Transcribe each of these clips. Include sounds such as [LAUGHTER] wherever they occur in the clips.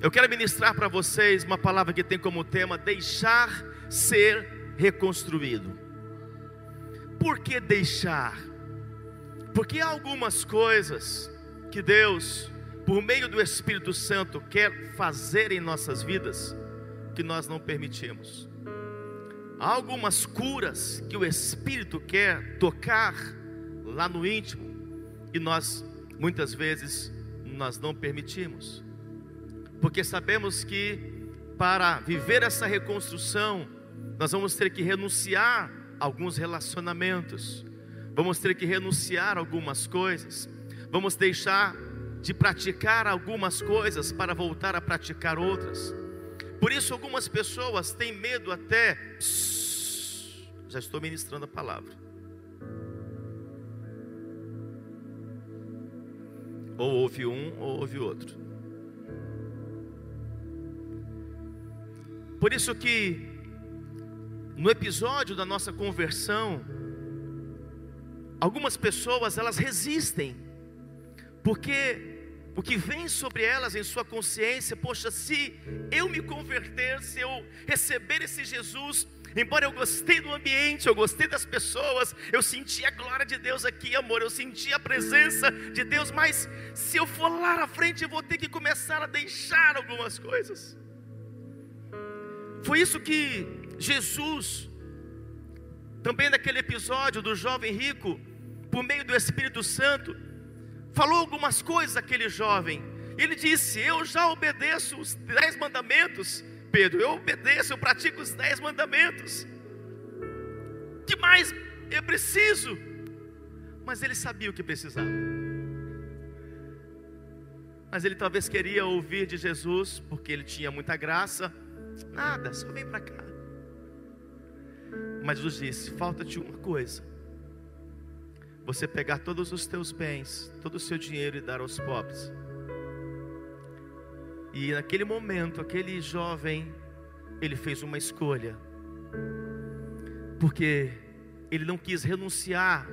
Eu quero ministrar para vocês uma palavra que tem como tema deixar ser reconstruído. Por que deixar? Porque há algumas coisas que Deus, por meio do Espírito Santo, quer fazer em nossas vidas que nós não permitimos. Há algumas curas que o Espírito quer tocar lá no íntimo e nós muitas vezes nós não permitimos. Porque sabemos que para viver essa reconstrução, nós vamos ter que renunciar a alguns relacionamentos, vamos ter que renunciar a algumas coisas, vamos deixar de praticar algumas coisas para voltar a praticar outras. Por isso, algumas pessoas têm medo até. Já estou ministrando a palavra. Ou ouve um ou ouve outro. Por isso que no episódio da nossa conversão, algumas pessoas elas resistem, porque o que vem sobre elas em sua consciência, poxa, se eu me converter, se eu receber esse Jesus, embora eu gostei do ambiente, eu gostei das pessoas, eu senti a glória de Deus aqui, amor, eu senti a presença de Deus, mas se eu for lá na frente, eu vou ter que começar a deixar algumas coisas. Foi isso que Jesus, também naquele episódio do jovem rico, por meio do Espírito Santo, falou algumas coisas àquele jovem. Ele disse: Eu já obedeço os dez mandamentos, Pedro, eu obedeço, eu pratico os dez mandamentos. que mais eu preciso? Mas ele sabia o que precisava. Mas ele talvez queria ouvir de Jesus, porque ele tinha muita graça. Nada, só vem para cá. Mas Jesus disse: falta-te uma coisa. Você pegar todos os teus bens, todo o seu dinheiro e dar aos pobres. E naquele momento, aquele jovem, ele fez uma escolha. Porque ele não quis renunciar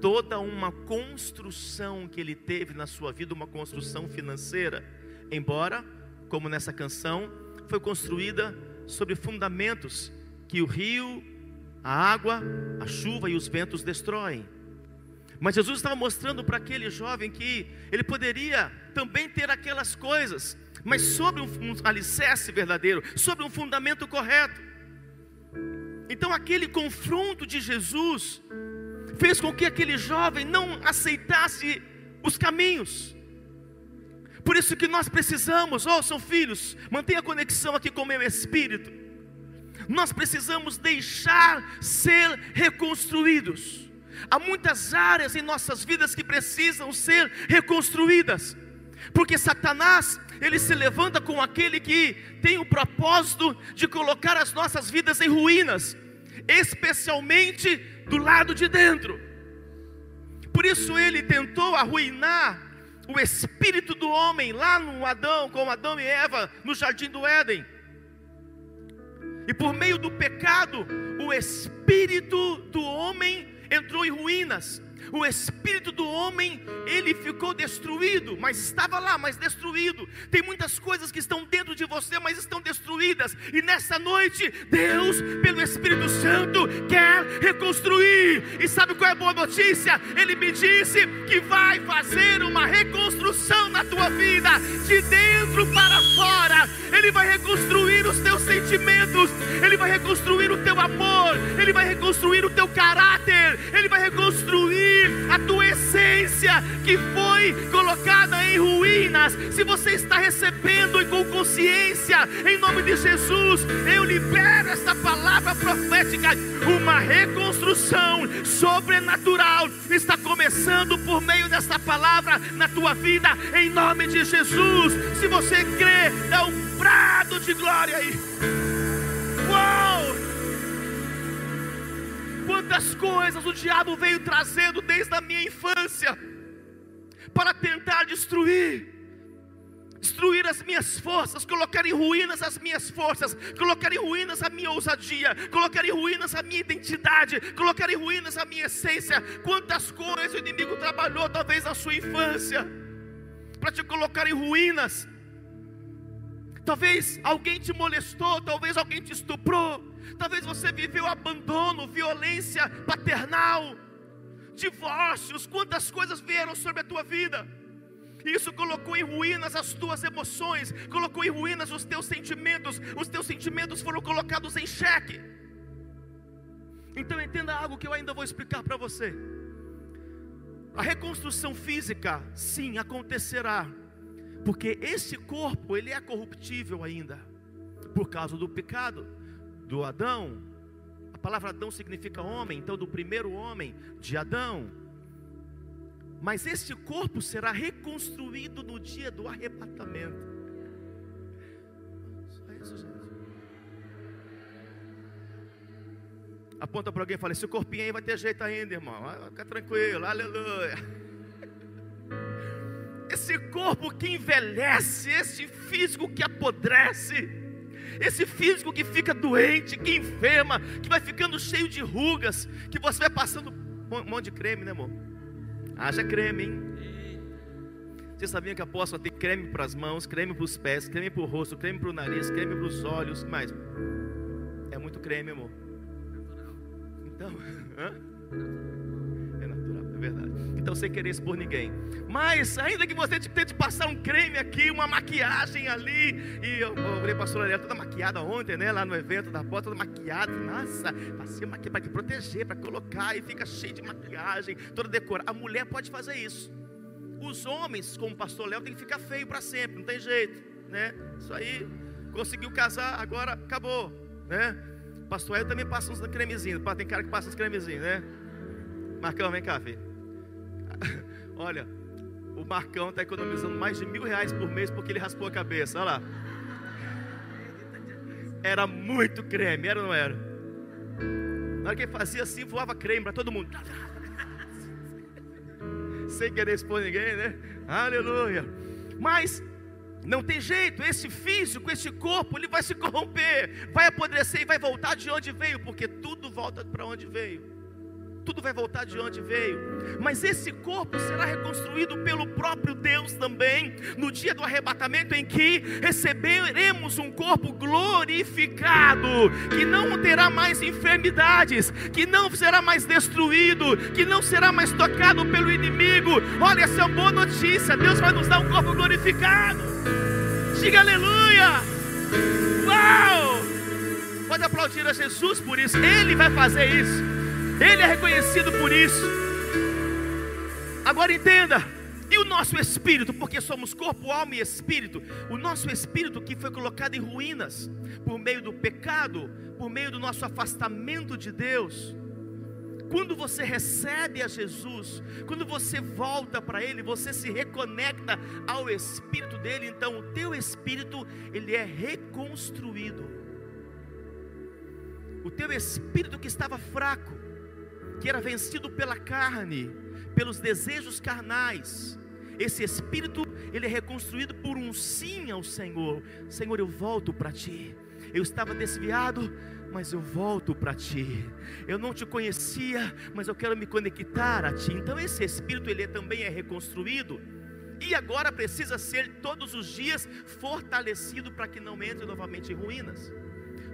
toda uma construção que ele teve na sua vida, uma construção financeira, embora, como nessa canção, foi construída sobre fundamentos que o rio, a água, a chuva e os ventos destroem. Mas Jesus estava mostrando para aquele jovem que ele poderia também ter aquelas coisas, mas sobre um, um alicerce verdadeiro, sobre um fundamento correto. Então, aquele confronto de Jesus fez com que aquele jovem não aceitasse os caminhos. Por isso que nós precisamos, ouçam filhos, mantenha a conexão aqui com o meu espírito. Nós precisamos deixar ser reconstruídos. Há muitas áreas em nossas vidas que precisam ser reconstruídas, porque Satanás, ele se levanta com aquele que tem o propósito de colocar as nossas vidas em ruínas, especialmente do lado de dentro. Por isso ele tentou arruinar o espírito do homem lá no Adão, com Adão e Eva no jardim do Éden. E por meio do pecado, o espírito do homem entrou em ruínas. O espírito do homem, ele ficou destruído, mas estava lá, mas destruído. Tem muitas coisas que estão dentro de você, mas estão destruídas. E nessa noite, Deus, pelo Espírito Santo, quer reconstruir. E sabe qual é a boa notícia? Ele me disse que vai fazer uma reconstrução na tua vida, de dentro para fora. Ele vai reconstruir os teus sentimentos, Ele vai reconstruir o teu amor, Ele vai reconstruir o teu caráter, Ele vai reconstruir a tua essência que foi colocada em ruínas. Se você está recebendo e com consciência, em nome de Jesus, eu libero esta palavra profética. Uma reconstrução sobrenatural está começando por meio desta palavra na tua vida, em nome de Jesus. Se você crê, dá um brado de glória aí. Quantas coisas o diabo veio trazendo desde a minha infância para tentar destruir destruir as minhas forças, colocar em ruínas as minhas forças, colocar em ruínas a minha ousadia, colocar em ruínas a minha identidade, colocar em ruínas a minha essência. Quantas coisas o inimigo trabalhou, talvez na sua infância, para te colocar em ruínas. Talvez alguém te molestou, talvez alguém te estuprou, talvez você viveu abandono, violência paternal, divórcios, quantas coisas vieram sobre a tua vida. Isso colocou em ruínas as tuas emoções, colocou em ruínas os teus sentimentos, os teus sentimentos foram colocados em xeque. Então entenda algo que eu ainda vou explicar para você. A reconstrução física, sim, acontecerá, porque esse corpo ele é corruptível ainda, por causa do pecado do Adão. A palavra Adão significa homem, então do primeiro homem de Adão mas este corpo será reconstruído no dia do arrebatamento. Só isso, gente. Aponta para alguém e fala: Esse corpinho aí vai ter jeito ainda, irmão. Fica tranquilo, aleluia. [LAUGHS] Esse corpo que envelhece, esse físico que apodrece, esse físico que fica doente, que enferma, que vai ficando cheio de rugas, que você vai passando um monte de creme, né, amor? Haja creme, hein? Você sabia que a apóstola tem creme para as mãos, creme para os pés, creme para o rosto, creme para o nariz, creme para os olhos, mais? É muito creme, amor. Então, [LAUGHS] hã? Verdade. Então, sem querer expor ninguém. Mas, ainda que você tente passar um creme aqui, uma maquiagem ali, e eu, eu pastor Ariel, toda maquiada ontem, né? Lá no evento da porta, toda maquiada. Nossa, passei maquiagem para proteger, para colocar, e fica cheio de maquiagem, toda decorada. A mulher pode fazer isso. Os homens, como o pastor Léo, tem que ficar feio para sempre, não tem jeito, né? Isso aí, conseguiu casar, agora acabou, né? Pastor Léo também passa uns cremezinhos, tem cara que passa uns cremezinhos, né? Marcão, vem cá, filho. Olha, o Marcão está economizando mais de mil reais por mês porque ele raspou a cabeça. Olha lá. Era muito creme, era ou não era? Na hora que ele fazia assim, voava creme para todo mundo. [LAUGHS] Sem querer expor ninguém, né? Aleluia. Mas não tem jeito, esse físico, esse corpo, ele vai se corromper, vai apodrecer e vai voltar de onde veio, porque tudo volta para onde veio tudo vai voltar de onde veio. Mas esse corpo será reconstruído pelo próprio Deus também, no dia do arrebatamento, em que receberemos um corpo glorificado, que não terá mais enfermidades, que não será mais destruído, que não será mais tocado pelo inimigo. Olha, essa é uma boa notícia: Deus vai nos dar um corpo glorificado. Diga aleluia! Uau! Pode aplaudir a Jesus por isso, Ele vai fazer isso. Ele é reconhecido por isso. Agora entenda, e o nosso espírito, porque somos corpo, alma e espírito, o nosso espírito que foi colocado em ruínas por meio do pecado, por meio do nosso afastamento de Deus. Quando você recebe a Jesus, quando você volta para Ele, você se reconecta ao Espírito dele, então o teu espírito ele é reconstruído. O teu espírito que estava fraco, que era vencido pela carne, pelos desejos carnais. Esse espírito, ele é reconstruído por um sim ao Senhor. Senhor, eu volto para ti. Eu estava desviado, mas eu volto para ti. Eu não te conhecia, mas eu quero me conectar a ti. Então esse espírito ele também é reconstruído e agora precisa ser todos os dias fortalecido para que não entre novamente em ruínas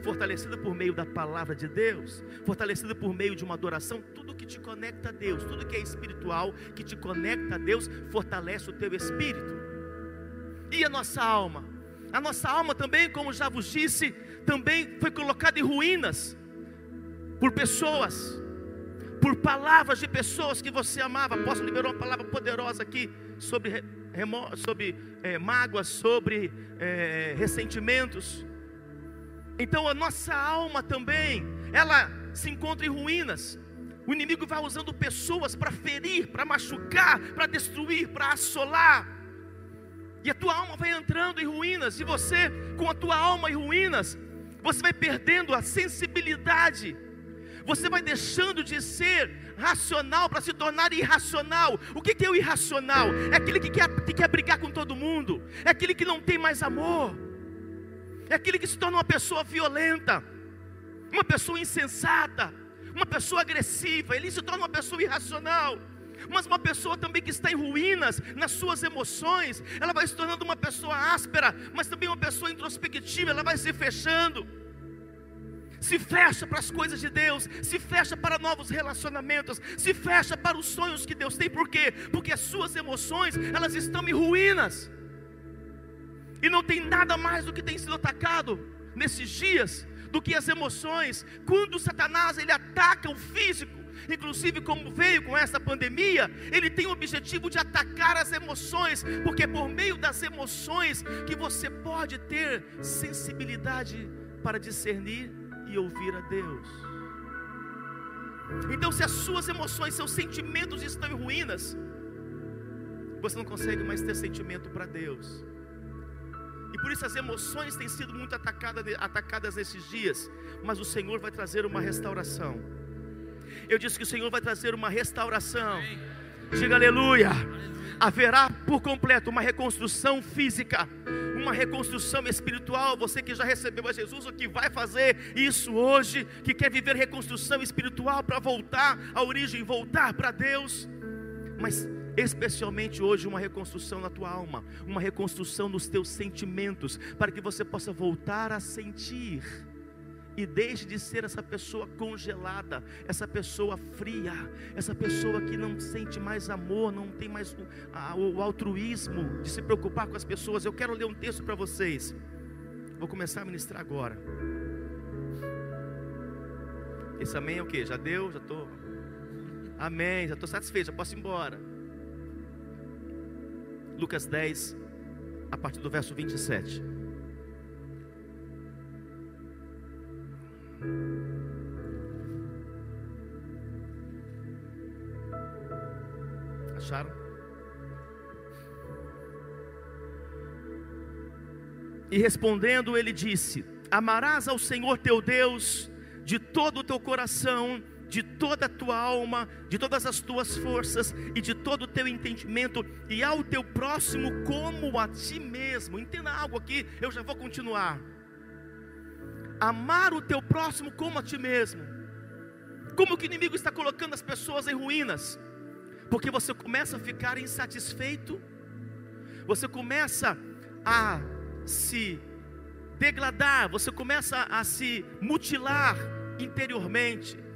fortalecida por meio da palavra de Deus, fortalecida por meio de uma adoração, tudo que te conecta a Deus, tudo que é espiritual, que te conecta a Deus, fortalece o teu espírito. E a nossa alma? A nossa alma também, como já vos disse, também foi colocada em ruínas por pessoas, por palavras de pessoas que você amava. Posso liberar uma palavra poderosa aqui sobre, sobre é, mágoas, sobre é, ressentimentos. Então a nossa alma também, ela se encontra em ruínas. O inimigo vai usando pessoas para ferir, para machucar, para destruir, para assolar. E a tua alma vai entrando em ruínas, e você, com a tua alma em ruínas, você vai perdendo a sensibilidade. Você vai deixando de ser racional para se tornar irracional. O que é o irracional? É aquele que quer, que quer brigar com todo mundo, é aquele que não tem mais amor é aquele que se torna uma pessoa violenta, uma pessoa insensata, uma pessoa agressiva, ele se torna uma pessoa irracional. Mas uma pessoa também que está em ruínas nas suas emoções, ela vai se tornando uma pessoa áspera, mas também uma pessoa introspectiva, ela vai se fechando. Se fecha para as coisas de Deus, se fecha para novos relacionamentos, se fecha para os sonhos que Deus tem, por quê? Porque as suas emoções, elas estão em ruínas. E não tem nada mais do que tem sido atacado nesses dias do que as emoções. Quando Satanás ele ataca o físico, inclusive como veio com essa pandemia, ele tem o objetivo de atacar as emoções, porque é por meio das emoções que você pode ter sensibilidade para discernir e ouvir a Deus. Então, se as suas emoções, seus sentimentos estão em ruínas, você não consegue mais ter sentimento para Deus. E por isso as emoções têm sido muito atacadas, atacadas nesses dias. Mas o Senhor vai trazer uma restauração. Eu disse que o Senhor vai trazer uma restauração. Diga aleluia. Haverá por completo uma reconstrução física, uma reconstrução espiritual. Você que já recebeu a Jesus, o que vai fazer isso hoje, que quer viver reconstrução espiritual para voltar à origem, voltar para Deus. Mas especialmente hoje uma reconstrução na tua alma, uma reconstrução nos teus sentimentos, para que você possa voltar a sentir e deixe de ser essa pessoa congelada, essa pessoa fria, essa pessoa que não sente mais amor, não tem mais o, a, o altruísmo de se preocupar com as pessoas. Eu quero ler um texto para vocês. Vou começar a ministrar agora. Esse amém é o que? Já deu? Já estou. Amém, já estou satisfeito, já posso ir embora. Lucas 10, a partir do verso 27. Acharam? E respondendo, ele disse: Amarás ao Senhor teu Deus de todo o teu coração de toda a tua alma, de todas as tuas forças e de todo o teu entendimento, e ao teu próximo como a ti mesmo. Entenda algo aqui, eu já vou continuar. Amar o teu próximo como a ti mesmo. Como que o inimigo está colocando as pessoas em ruínas? Porque você começa a ficar insatisfeito, você começa a se degradar, você começa a se mutilar interiormente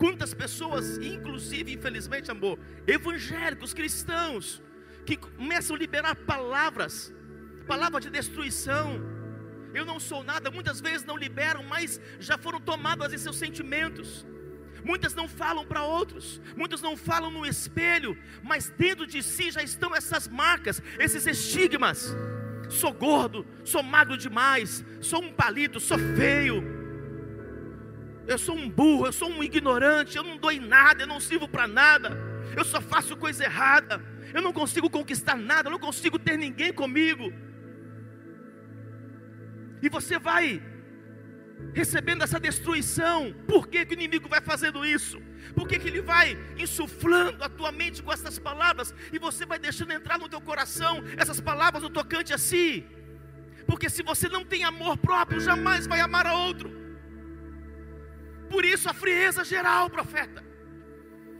Quantas pessoas, inclusive, infelizmente, amor, evangélicos, cristãos, que começam a liberar palavras, palavras de destruição. Eu não sou nada, muitas vezes não liberam, mas já foram tomadas em seus sentimentos. Muitas não falam para outros, muitos não falam no espelho, mas dentro de si já estão essas marcas, esses estigmas. Sou gordo, sou magro demais, sou um palito, sou feio eu sou um burro, eu sou um ignorante, eu não dou em nada, eu não sirvo para nada, eu só faço coisa errada, eu não consigo conquistar nada, eu não consigo ter ninguém comigo. E você vai recebendo essa destruição. Por que, que o inimigo vai fazendo isso? Por que, que ele vai insuflando a tua mente com essas palavras e você vai deixando entrar no teu coração essas palavras no tocante a si? Porque se você não tem amor próprio, jamais vai amar a outro. Por isso a frieza geral, profeta.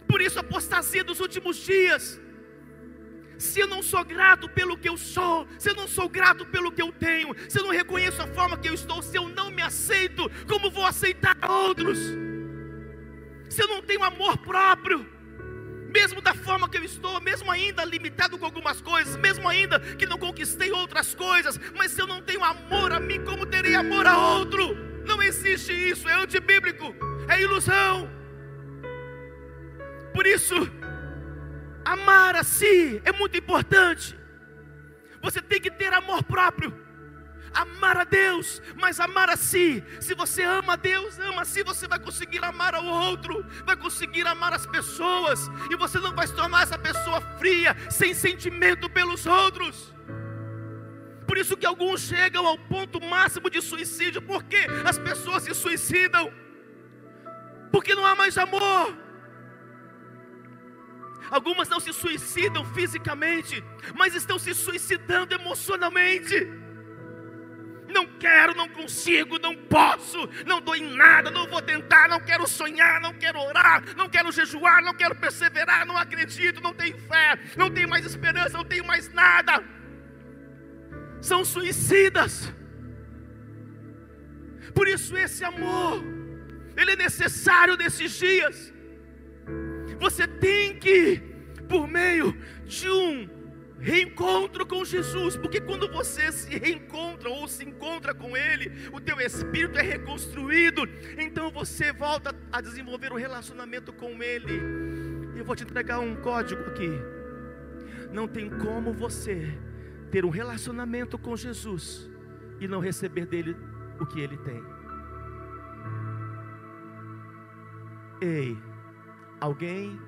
Por isso a apostasia dos últimos dias. Se eu não sou grato pelo que eu sou, se eu não sou grato pelo que eu tenho, se eu não reconheço a forma que eu estou, se eu não me aceito, como vou aceitar outros? Se eu não tenho amor próprio, mesmo da forma que eu estou, mesmo ainda limitado com algumas coisas, mesmo ainda que não conquistei outras coisas, mas se eu não tenho amor a mim, como terei amor a outro? Não existe isso, é antibíblico, é ilusão. Por isso, amar a si é muito importante. Você tem que ter amor próprio. Amar a Deus, mas amar a si. Se você ama a Deus, ama a si, você vai conseguir amar ao outro, vai conseguir amar as pessoas, e você não vai se tornar essa pessoa fria, sem sentimento pelos outros por isso que alguns chegam ao ponto máximo de suicídio, porque as pessoas se suicidam, porque não há mais amor. Algumas não se suicidam fisicamente, mas estão se suicidando emocionalmente. Não quero, não consigo, não posso, não dou em nada, não vou tentar, não quero sonhar, não quero orar, não quero jejuar, não quero perseverar, não acredito, não tenho fé, não tenho mais esperança, não tenho mais nada. São suicidas. Por isso, esse amor, ele é necessário nesses dias. Você tem que, por meio de um reencontro com Jesus, porque quando você se reencontra ou se encontra com Ele, o teu espírito é reconstruído, então você volta a desenvolver um relacionamento com Ele. Eu vou te entregar um código aqui. Não tem como você ter um relacionamento com Jesus e não receber dele o que Ele tem. Ei, alguém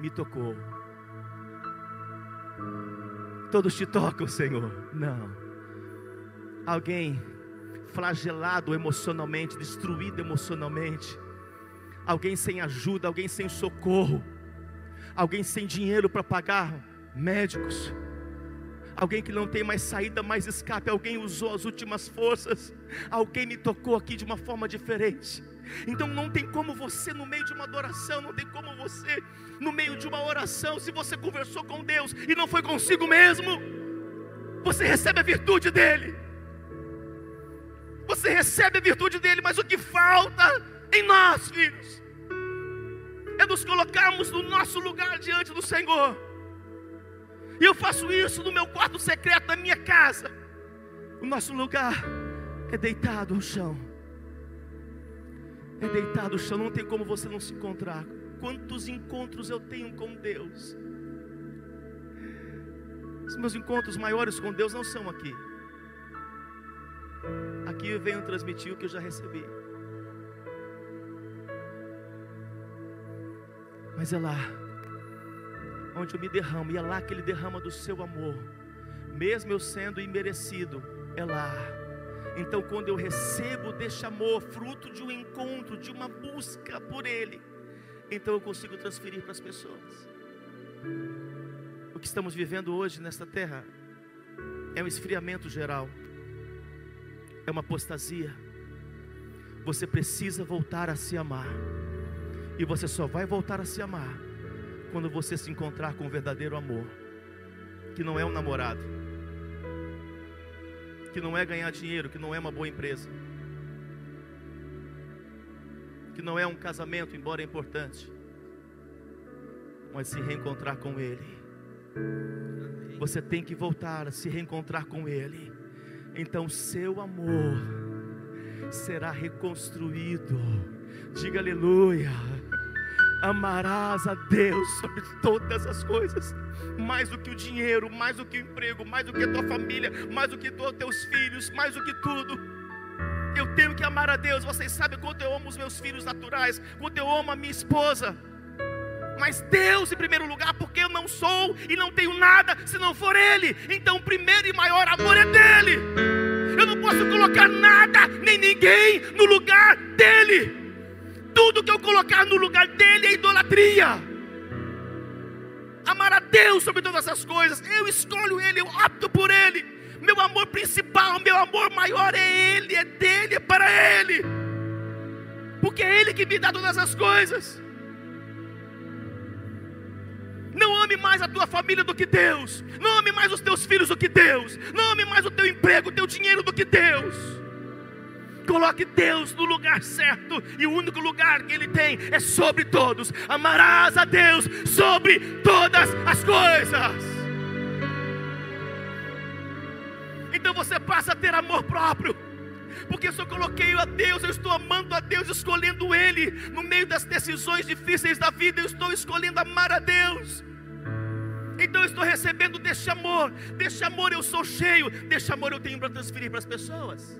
me tocou. Todos te tocam, Senhor. Não. Alguém flagelado emocionalmente, destruído emocionalmente. Alguém sem ajuda, alguém sem socorro. Alguém sem dinheiro para pagar médicos. Alguém que não tem mais saída, mais escape. Alguém usou as últimas forças. Alguém me tocou aqui de uma forma diferente. Então não tem como você, no meio de uma adoração, não tem como você, no meio de uma oração, se você conversou com Deus e não foi consigo mesmo, você recebe a virtude dEle. Você recebe a virtude dEle, mas o que falta em nós, filhos, é nos colocarmos no nosso lugar diante do Senhor. E eu faço isso no meu quarto secreto da minha casa. O nosso lugar é deitado ao chão é deitado no chão, não tem como você não se encontrar. Quantos encontros eu tenho com Deus? Os meus encontros maiores com Deus não são aqui. Aqui eu venho transmitir o que eu já recebi. Mas é lá, onde eu me derramo, e é lá que Ele derrama do seu amor, mesmo eu sendo imerecido, é lá então, quando eu recebo deste amor, fruto de um encontro, de uma busca por Ele, então eu consigo transferir para as pessoas. O que estamos vivendo hoje nesta terra é um esfriamento geral, é uma apostasia. Você precisa voltar a se amar, e você só vai voltar a se amar quando você se encontrar com o verdadeiro amor, que não é um namorado que não é ganhar dinheiro, que não é uma boa empresa, que não é um casamento, embora importante, mas se reencontrar com Ele. Você tem que voltar a se reencontrar com Ele. Então, seu amor será reconstruído. Diga aleluia. Amarás a Deus sobre todas as coisas, mais do que o dinheiro, mais do que o emprego, mais do que a tua família, mais do que os teus filhos, mais do que tudo. Eu tenho que amar a Deus. Vocês sabem quanto eu amo os meus filhos naturais, quanto eu amo a minha esposa. Mas Deus em primeiro lugar, porque eu não sou e não tenho nada se não for Ele. Então, o primeiro e maior amor é dele. Eu não posso colocar nada nem ninguém no lugar dele. Tudo que eu colocar no lugar dele é idolatria. Amar a Deus sobre todas as coisas. Eu escolho Ele, eu opto por Ele. Meu amor principal, meu amor maior é Ele, é dele, é para Ele. Porque é Ele que me dá todas as coisas. Não ame mais a tua família do que Deus. Não ame mais os teus filhos do que Deus. Não ame mais o teu emprego, o teu dinheiro do que Deus. Coloque Deus no lugar certo, e o único lugar que Ele tem é sobre todos. Amarás a Deus sobre todas as coisas. Então você passa a ter amor próprio. Porque se eu coloquei a Deus, eu estou amando a Deus, escolhendo Ele. No meio das decisões difíceis da vida, eu estou escolhendo amar a Deus. Então eu estou recebendo deste amor, deste amor eu sou cheio, deste amor eu tenho para transferir para as pessoas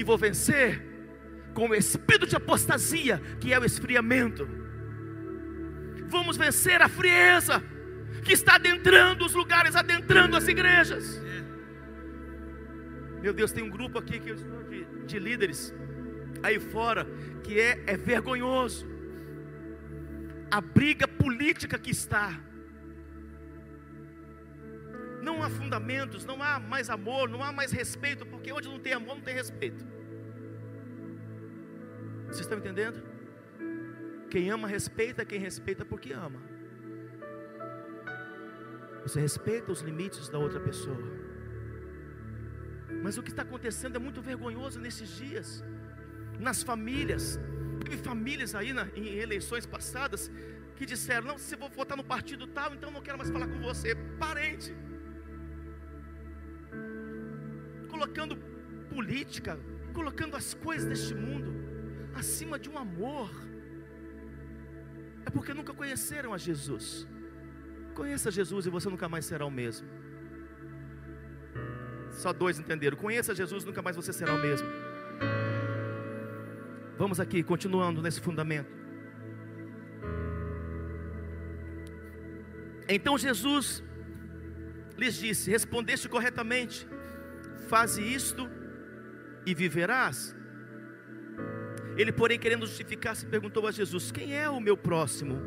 e vou vencer com o espírito de apostasia, que é o esfriamento. Vamos vencer a frieza que está adentrando os lugares, adentrando as igrejas. Meu Deus, tem um grupo aqui que de, de líderes aí fora que é, é vergonhoso. A briga política que está. não há fundamentos, não há mais amor, não há mais respeito, porque onde não tem amor, não tem respeito. Vocês estão entendendo? Quem ama, respeita, quem respeita, porque ama. Você respeita os limites da outra pessoa. Mas o que está acontecendo é muito vergonhoso nesses dias, nas famílias. Teve famílias aí na, em eleições passadas que disseram: Não, se eu vou votar no partido tal, então não quero mais falar com você. Parente. Colocando política, colocando as coisas deste mundo acima de um amor. É porque nunca conheceram a Jesus. Conheça Jesus e você nunca mais será o mesmo. Só dois entenderam. Conheça Jesus, nunca mais você será o mesmo. Vamos aqui, continuando nesse fundamento. Então Jesus lhes disse: Respondeste corretamente, faze isto e viverás. Ele, porém, querendo justificar-se, perguntou a Jesus: Quem é o meu próximo?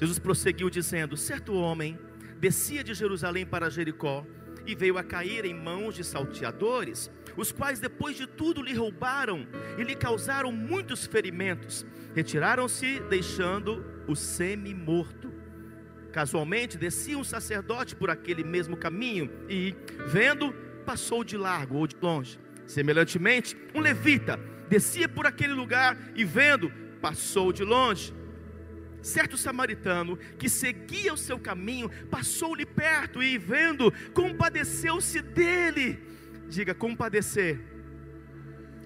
Jesus prosseguiu dizendo: Certo homem descia de Jerusalém para Jericó e veio a cair em mãos de salteadores, os quais depois de tudo lhe roubaram e lhe causaram muitos ferimentos. Retiraram-se, deixando o semi-morto. Casualmente descia um sacerdote por aquele mesmo caminho e, vendo, passou de largo ou de longe. Semelhantemente, um levita descia por aquele lugar e, vendo, passou de longe. Certo samaritano que seguia o seu caminho passou-lhe perto e, vendo, compadeceu-se dele. Diga, compadecer.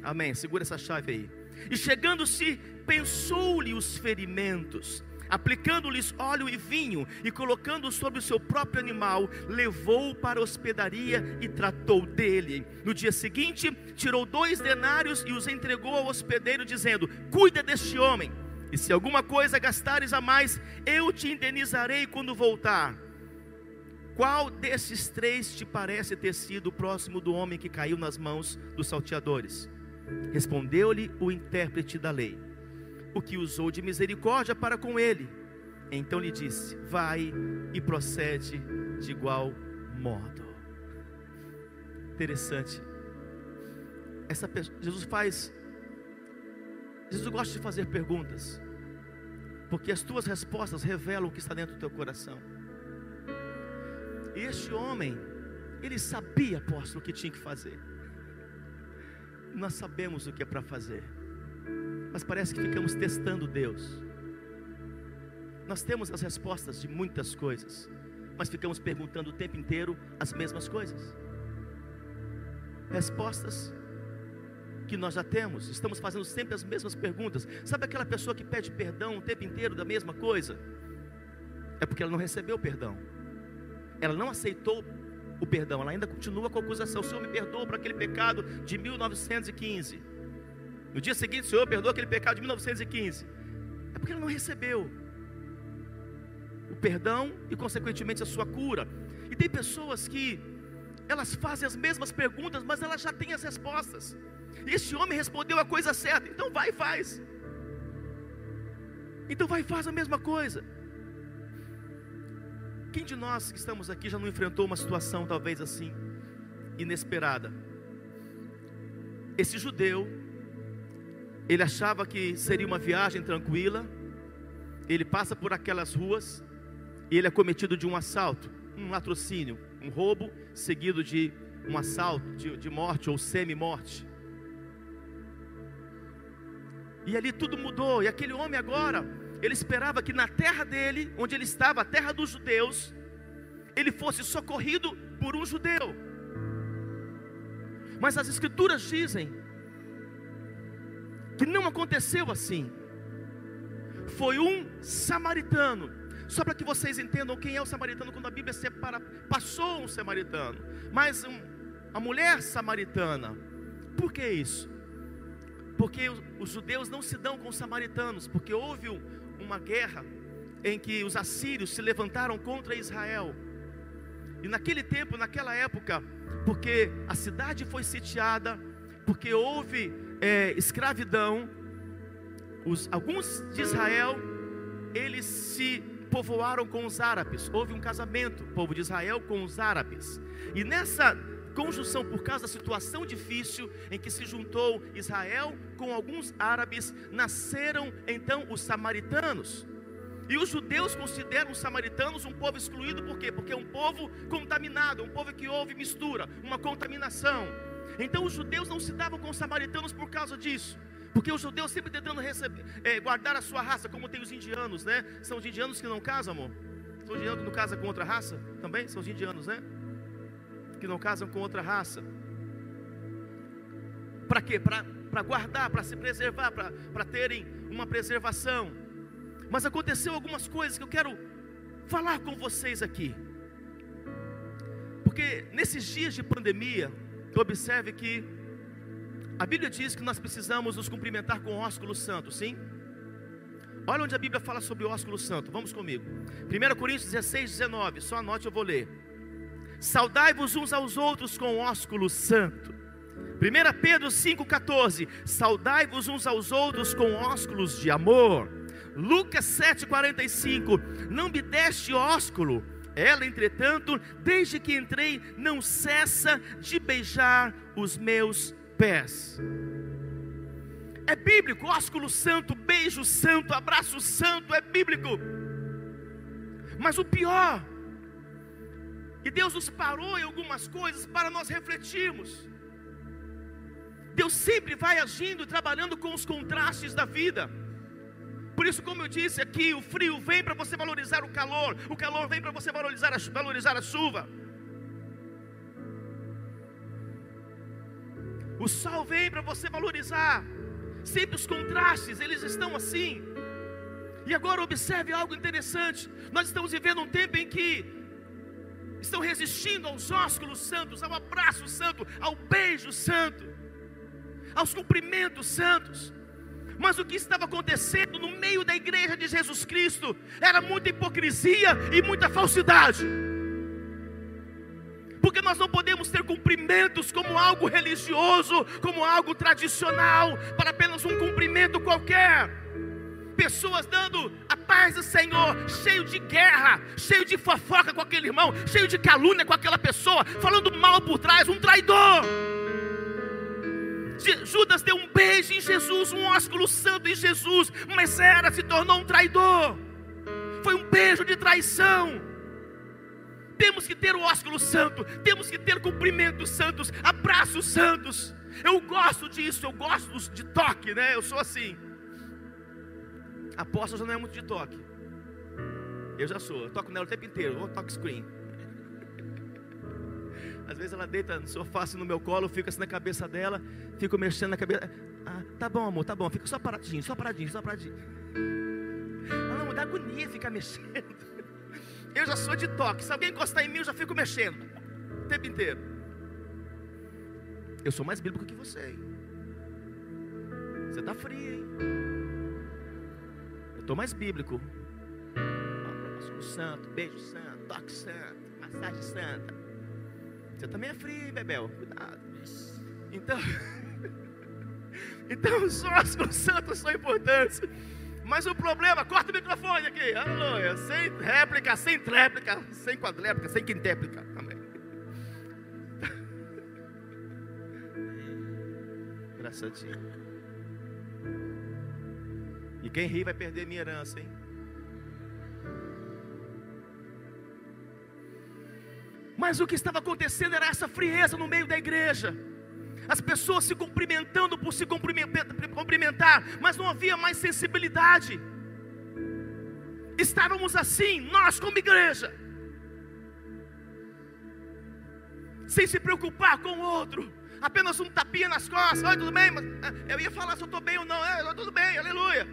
Amém. Segura essa chave aí. E chegando-se, pensou-lhe os ferimentos aplicando-lhes óleo e vinho, e colocando sobre o seu próprio animal, levou-o para a hospedaria e tratou dele. No dia seguinte, tirou dois denários e os entregou ao hospedeiro, dizendo: Cuida deste homem, e se alguma coisa gastares a mais, eu te indenizarei quando voltar. Qual desses três te parece ter sido próximo do homem que caiu nas mãos dos salteadores? Respondeu-lhe o intérprete da lei o que usou de misericórdia para com ele. Então lhe disse: Vai e procede de igual modo. Interessante. Essa pessoa, Jesus faz. Jesus gosta de fazer perguntas, porque as tuas respostas revelam o que está dentro do teu coração. E este homem, ele sabia, apóstolo, o que tinha que fazer. Nós sabemos o que é para fazer mas parece que ficamos testando Deus. Nós temos as respostas de muitas coisas, mas ficamos perguntando o tempo inteiro as mesmas coisas. Respostas que nós já temos, estamos fazendo sempre as mesmas perguntas. Sabe aquela pessoa que pede perdão o tempo inteiro da mesma coisa? É porque ela não recebeu perdão, ela não aceitou o perdão, ela ainda continua com a acusação. O Senhor me perdoa por aquele pecado de 1915. No dia seguinte, o Senhor perdoa aquele pecado de 1915. É porque ele não recebeu o perdão e, consequentemente, a sua cura. E tem pessoas que elas fazem as mesmas perguntas, mas elas já têm as respostas. Este homem respondeu a coisa certa, então vai e faz. Então vai e faz a mesma coisa. Quem de nós que estamos aqui já não enfrentou uma situação talvez assim, inesperada? Esse judeu ele achava que seria uma viagem tranquila. Ele passa por aquelas ruas e ele é cometido de um assalto, um latrocínio, um roubo seguido de um assalto, de, de morte ou semi-morte. E ali tudo mudou. E aquele homem agora, ele esperava que na terra dele, onde ele estava, a terra dos judeus, ele fosse socorrido por um judeu. Mas as escrituras dizem que não aconteceu assim. Foi um samaritano. Só para que vocês entendam quem é o samaritano quando a Bíblia separa, passou um samaritano, mas um, a mulher samaritana. Por que isso? Porque os judeus não se dão com os samaritanos, porque houve uma guerra em que os assírios se levantaram contra Israel. E naquele tempo, naquela época, porque a cidade foi sitiada, porque houve é, escravidão, os, alguns de Israel, eles se povoaram com os árabes. Houve um casamento, povo de Israel com os árabes. E nessa conjunção, por causa da situação difícil em que se juntou Israel com alguns árabes, nasceram então os samaritanos. E os judeus consideram os samaritanos um povo excluído, por quê? Porque é um povo contaminado, um povo que houve mistura, uma contaminação. Então os judeus não se davam com os samaritanos por causa disso. Porque os judeus sempre tentando receber, é, guardar a sua raça, como tem os indianos, né? São os indianos que não casam, amor? São os indianos que não casam com outra raça? Também? São os indianos, né? Que não casam com outra raça. Para quê? Para guardar, para se preservar, para terem uma preservação. Mas aconteceu algumas coisas que eu quero falar com vocês aqui. Porque nesses dias de pandemia, observe que a Bíblia diz que nós precisamos nos cumprimentar com o ósculo santo, sim? Olha onde a Bíblia fala sobre o ósculo santo, vamos comigo. 1 Coríntios 16, 19, só anote, eu vou ler. Saudai-vos uns aos outros com o ósculo santo. 1 Pedro 5,14: Saudai-vos uns aos outros com ósculos de amor. Lucas 7,45: Não me deste ósculo, ela, entretanto, desde que entrei, não cessa de beijar os meus pés. É bíblico, ósculo santo, beijo santo, abraço santo, é bíblico. Mas o pior, e Deus nos parou em algumas coisas para nós refletirmos. Deus sempre vai agindo trabalhando com os contrastes da vida. Por isso, como eu disse aqui, o frio vem para você valorizar o calor, o calor vem para você valorizar a, valorizar a chuva. O sol vem para você valorizar. Sempre os contrastes, eles estão assim. E agora observe algo interessante. Nós estamos vivendo um tempo em que estão resistindo aos ósculos santos, ao abraço santo, ao beijo santo, aos cumprimentos santos. Mas o que estava acontecendo no meio da igreja de Jesus Cristo era muita hipocrisia e muita falsidade porque nós não podemos ter cumprimentos como algo religioso, como algo tradicional, para apenas um cumprimento qualquer. Pessoas dando a paz do Senhor, cheio de guerra, cheio de fofoca com aquele irmão, cheio de calúnia com aquela pessoa, falando mal por trás, um traidor. Judas deu um beijo em Jesus, um ósculo santo em Jesus, mas era, se tornou um traidor. Foi um beijo de traição. Temos que ter o ósculo santo, temos que ter cumprimentos santos, abraços santos. Eu gosto disso, eu gosto de toque, né? Eu sou assim. A apóstola já não é muito de toque. Eu já sou, eu toco nela o tempo inteiro, ou toque screen. Às vezes ela deita no sofá assim no meu colo, eu fico assim na cabeça dela, fico mexendo na cabeça. Ah, tá bom, amor, tá bom, fica só paradinho, só paradinho, só paradinho. Ah, não, dá agonia ficar [LAUGHS] mexendo. Eu já sou de toque. Se alguém encostar em mim, eu já fico mexendo. O tempo inteiro. Eu sou mais bíblico que você. Hein? Você está frio, hein? Eu estou mais bíblico. Abraço santo, beijo santo, toque santo, massagem santa. Você também é frio, Bebel? Cuidado. Então, [LAUGHS] então os ósculos santos são importantes. Mas o problema, corta o microfone aqui, aleluia. Sem réplica, sem tréplica, sem quadréplica, sem quintéplica. Amém. Engraçadinho. E quem ri vai perder minha herança, hein? Mas o que estava acontecendo era essa frieza no meio da igreja as pessoas se cumprimentando por se cumprimentar, mas não havia mais sensibilidade. Estávamos assim, nós como igreja, sem se preocupar com o outro, apenas um tapinha nas costas, oi, tudo bem? Mas, ah, eu ia falar se eu estou bem ou não, é, tudo bem, aleluia.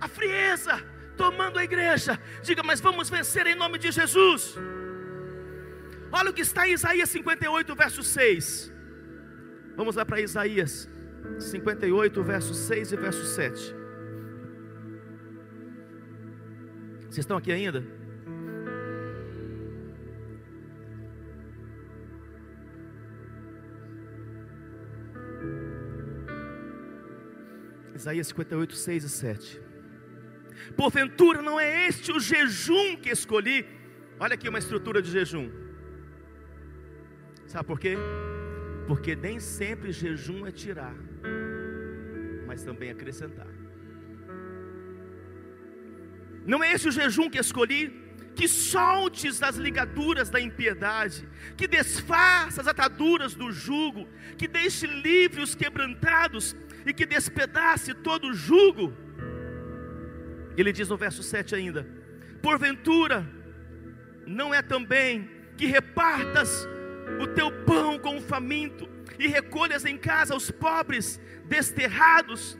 A frieza tomando a igreja, diga, mas vamos vencer em nome de Jesus. Olha o que está em Isaías 58, verso 6. Vamos lá para Isaías 58, verso 6 e verso 7. Vocês estão aqui ainda? Isaías 58, 6 e 7. Porventura não é este o jejum que escolhi? Olha aqui uma estrutura de jejum. Sabe por quê? Porque nem sempre jejum é tirar, mas também acrescentar. Não é esse o jejum que escolhi? Que soltes as ligaduras da impiedade, que desfaça as ataduras do jugo, que deixe livre os quebrantados e que despedace todo o jugo. Ele diz no verso 7 ainda: Porventura, não é também que repartas o teu pão com o faminto e recolhas em casa os pobres desterrados,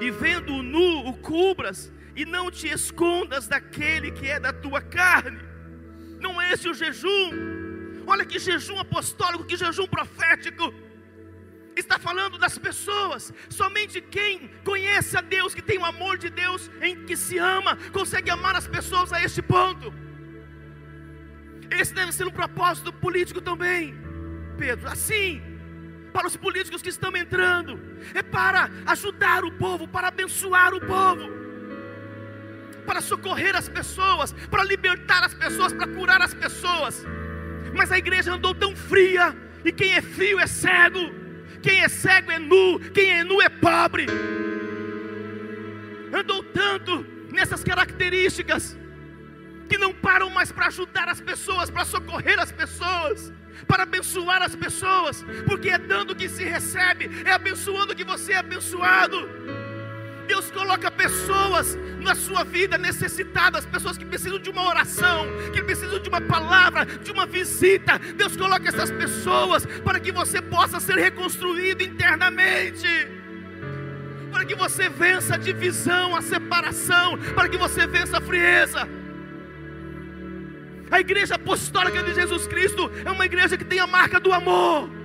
e vendo o nu o cubras e não te escondas daquele que é da tua carne. Não é esse o jejum. Olha que jejum apostólico, que jejum profético. Está falando das pessoas. Somente quem conhece a Deus, que tem o amor de Deus, em que se ama, consegue amar as pessoas a este ponto. Esse deve ser um propósito político também, Pedro. Assim, para os políticos que estão entrando, é para ajudar o povo, para abençoar o povo para socorrer as pessoas, para libertar as pessoas, para curar as pessoas. Mas a igreja andou tão fria, e quem é frio é cego, quem é cego é nu, quem é nu é pobre. Andou tanto nessas características, que não param mais para ajudar as pessoas, para socorrer as pessoas, para abençoar as pessoas, porque é dando que se recebe, é abençoando que você é abençoado. Deus coloca pessoas na sua vida necessitadas, pessoas que precisam de uma oração, que precisam de uma palavra, de uma visita. Deus coloca essas pessoas para que você possa ser reconstruído internamente. Para que você vença a divisão, a separação, para que você vença a frieza. A igreja apostólica de Jesus Cristo é uma igreja que tem a marca do amor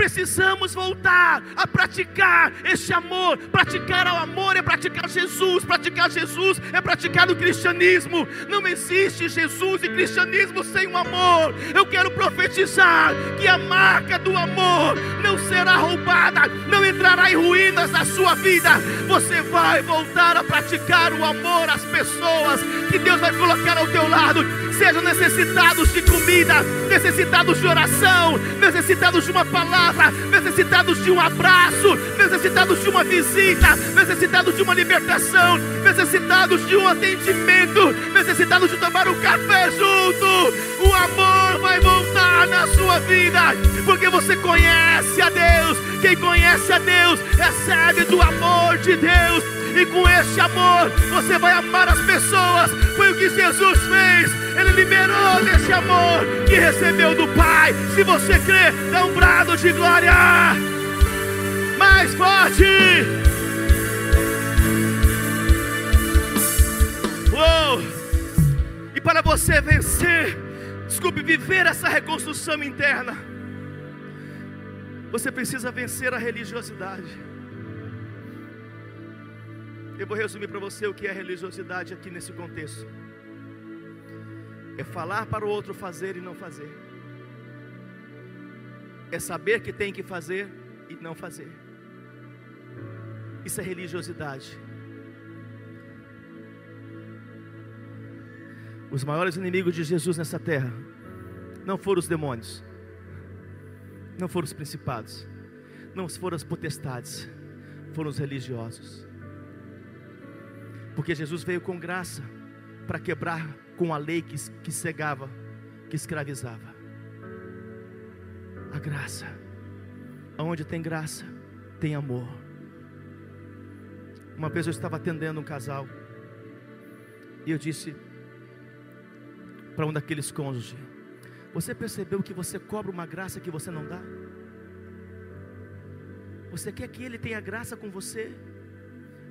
precisamos voltar a praticar este amor. Praticar o amor é praticar Jesus, praticar Jesus é praticar o cristianismo. Não existe Jesus e cristianismo sem o amor. Eu quero profetizar que a marca do amor não será roubada, não entrará em ruínas na sua vida. Você vai voltar a praticar o amor às pessoas que Deus vai colocar ao teu lado sejam necessitados de comida, necessitados de oração, necessitados de uma palavra, necessitados de um abraço, necessitados de uma visita, necessitados de uma libertação, necessitados de um atendimento, necessitados de tomar um café junto. O amor vai voltar na sua vida, porque você conhece a Deus. Quem conhece a Deus recebe do amor de Deus e com este amor você vai amar as pessoas. Foi o que Jesus fez. Ele liberou desse amor que recebeu do Pai. Se você crê, dá um brado de glória. Mais forte. Uou! E para você vencer, desculpe, viver essa reconstrução interna, você precisa vencer a religiosidade. Eu vou resumir para você o que é religiosidade aqui nesse contexto. É falar para o outro fazer e não fazer. É saber que tem que fazer e não fazer. Isso é religiosidade. Os maiores inimigos de Jesus nessa terra não foram os demônios, não foram os principados, não foram as potestades, foram os religiosos. Porque Jesus veio com graça para quebrar com a lei que, que cegava, que escravizava. A graça. Aonde tem graça, tem amor. Uma vez eu estava atendendo um casal e eu disse para um daqueles cônjuges: Você percebeu que você cobra uma graça que você não dá? Você quer que ele tenha graça com você?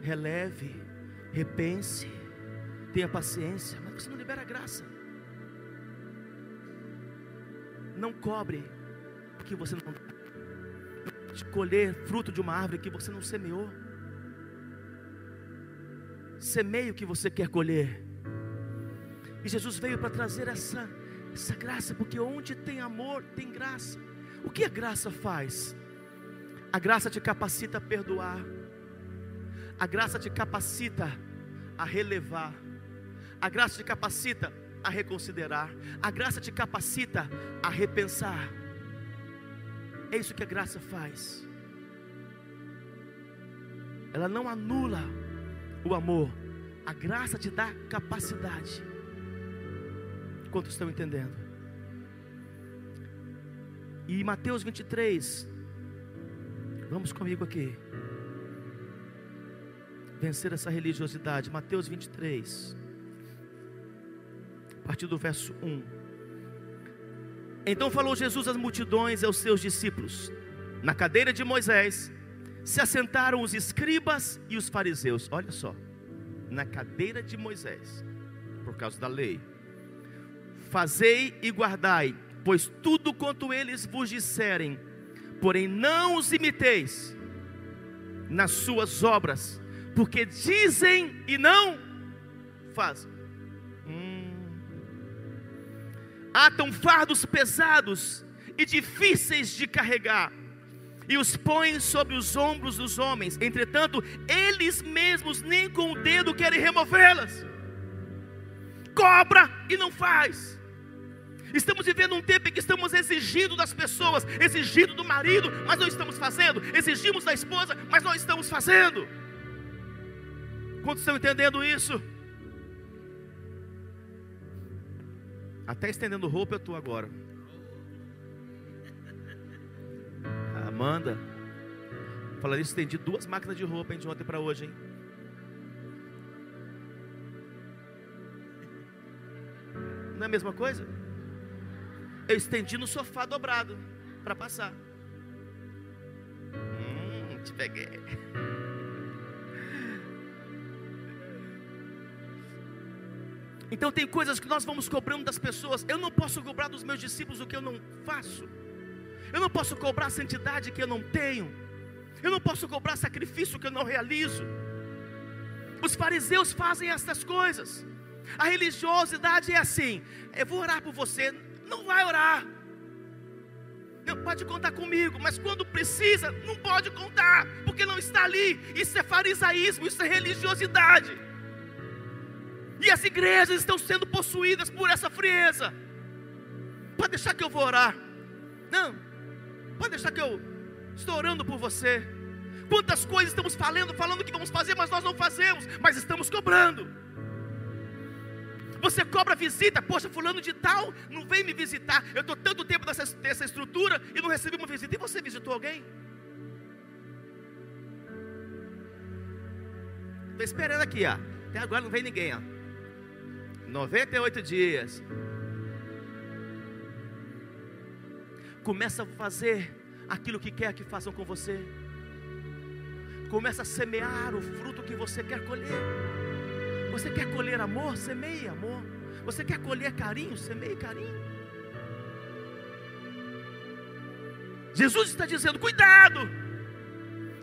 Releve repense, tenha paciência, mas você não libera graça. Não cobre, porque você não colher fruto de uma árvore que você não semeou. Semeie o que você quer colher. E Jesus veio para trazer essa, essa graça, porque onde tem amor, tem graça. O que a graça faz? A graça te capacita a perdoar. A graça te capacita a relevar. A graça te capacita a reconsiderar. A graça te capacita a repensar. É isso que a graça faz. Ela não anula o amor. A graça te dá capacidade. Quantos estão entendendo? E Mateus 23, vamos comigo aqui. Vencer essa religiosidade. Mateus 23, a partir do verso 1. Então falou Jesus às multidões e aos seus discípulos: Na cadeira de Moisés se assentaram os escribas e os fariseus. Olha só, na cadeira de Moisés, por causa da lei. Fazei e guardai, pois tudo quanto eles vos disserem, porém não os imiteis nas suas obras, porque dizem e não fazem. Hum. Atam fardos pesados e difíceis de carregar e os põe sobre os ombros dos homens. Entretanto, eles mesmos nem com o dedo querem removê-las. Cobra e não faz. Estamos vivendo um tempo em que estamos exigindo das pessoas, exigindo do marido, mas não estamos fazendo, exigimos da esposa, mas não estamos fazendo. Quantos estão entendendo isso? Até estendendo roupa eu estou agora. Amanda. Falando isso, estendi duas máquinas de roupa hein, de ontem para hoje, hein? Não é a mesma coisa? Eu estendi no sofá dobrado para passar. Hum, te peguei. Então tem coisas que nós vamos cobrando das pessoas. Eu não posso cobrar dos meus discípulos o que eu não faço. Eu não posso cobrar santidade que eu não tenho. Eu não posso cobrar sacrifício que eu não realizo. Os fariseus fazem essas coisas. A religiosidade é assim: eu vou orar por você, não vai orar. Não pode contar comigo, mas quando precisa, não pode contar, porque não está ali. Isso é farisaísmo, isso é religiosidade. E as igrejas estão sendo possuídas por essa frieza. Pode deixar que eu vou orar. Não, Pode deixar que eu estou orando por você. Quantas coisas estamos falando, falando que vamos fazer, mas nós não fazemos, mas estamos cobrando. Você cobra visita, poxa, fulano de tal não vem me visitar. Eu estou tanto tempo nessa, nessa estrutura e não recebi uma visita. E você visitou alguém? Estou esperando aqui, ó. Até agora não vem ninguém, ó. 98 dias. Começa a fazer aquilo que quer que façam com você. Começa a semear o fruto que você quer colher. Você quer colher amor? Semeie amor. Você quer colher carinho? Semeie carinho. Jesus está dizendo: cuidado.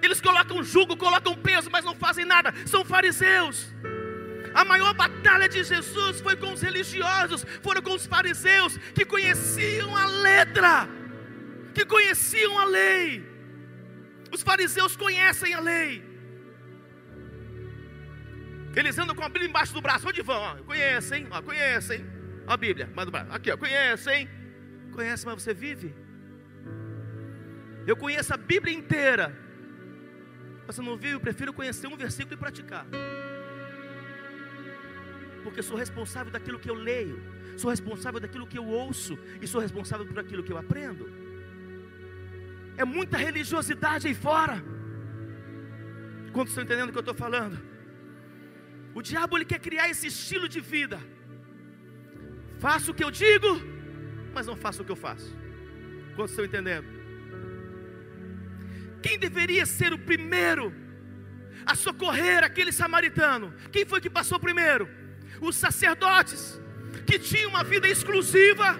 Eles colocam jugo, colocam peso, mas não fazem nada. São fariseus. A maior batalha de Jesus foi com os religiosos, foram com os fariseus que conheciam a letra que conheciam a lei. Os fariseus conhecem a lei. Eles andam com a Bíblia embaixo do braço. Onde vão? Conhecem, conhecem. A Bíblia, manda braço. Aqui, ó, conhecem. Conhece, mas você vive? Eu conheço a Bíblia inteira. Você não viu? Eu prefiro conhecer um versículo e praticar. Porque sou responsável daquilo que eu leio, sou responsável daquilo que eu ouço e sou responsável por aquilo que eu aprendo. É muita religiosidade aí fora. Quantos estão entendendo o que eu estou falando? O diabo ele quer criar esse estilo de vida. Faço o que eu digo, mas não faço o que eu faço. Quantos estão entendendo? Quem deveria ser o primeiro a socorrer aquele samaritano? Quem foi que passou primeiro? Os sacerdotes, que tinham uma vida exclusiva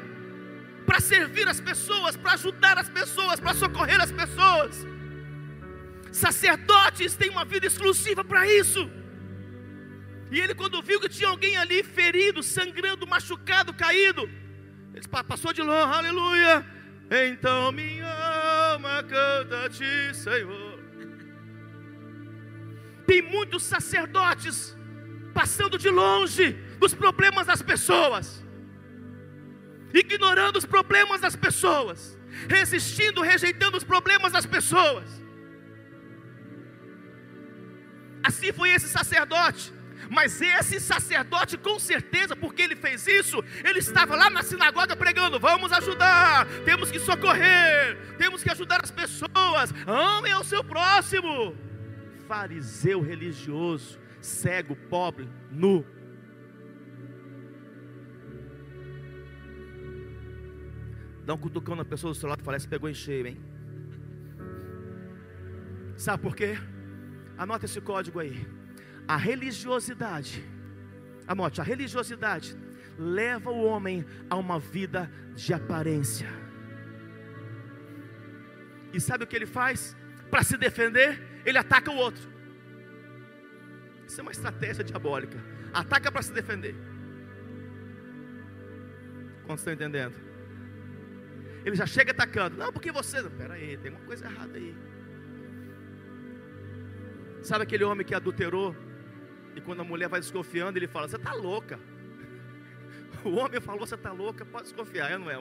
para servir as pessoas, para ajudar as pessoas, para socorrer as pessoas. Sacerdotes têm uma vida exclusiva para isso. E ele, quando viu que tinha alguém ali ferido, sangrando, machucado, caído, ele passou de longe, aleluia. Então minha alma canta-te, Senhor. Tem muitos sacerdotes passando de longe dos problemas das pessoas, ignorando os problemas das pessoas, resistindo, rejeitando os problemas das pessoas. Assim foi esse sacerdote. Mas esse sacerdote, com certeza, porque ele fez isso, ele estava lá na sinagoga pregando: vamos ajudar, temos que socorrer, temos que ajudar as pessoas, amem ao seu próximo. Fariseu religioso, cego, pobre, nu. Dá um cutucão na pessoa do seu lado e fala: Você pegou em cheio, hein? Sabe por quê? Anota esse código aí. A religiosidade, anote, a religiosidade leva o homem a uma vida de aparência. E sabe o que ele faz? Para se defender, ele ataca o outro. Isso é uma estratégia diabólica. Ataca para se defender. Quantos estão entendendo? Ele já chega atacando. Não, porque você. Pera aí, tem uma coisa errada aí. Sabe aquele homem que adulterou? E quando a mulher vai desconfiando, ele fala: Você está louca. [LAUGHS] O homem falou: Você está louca, pode desconfiar, eu não é.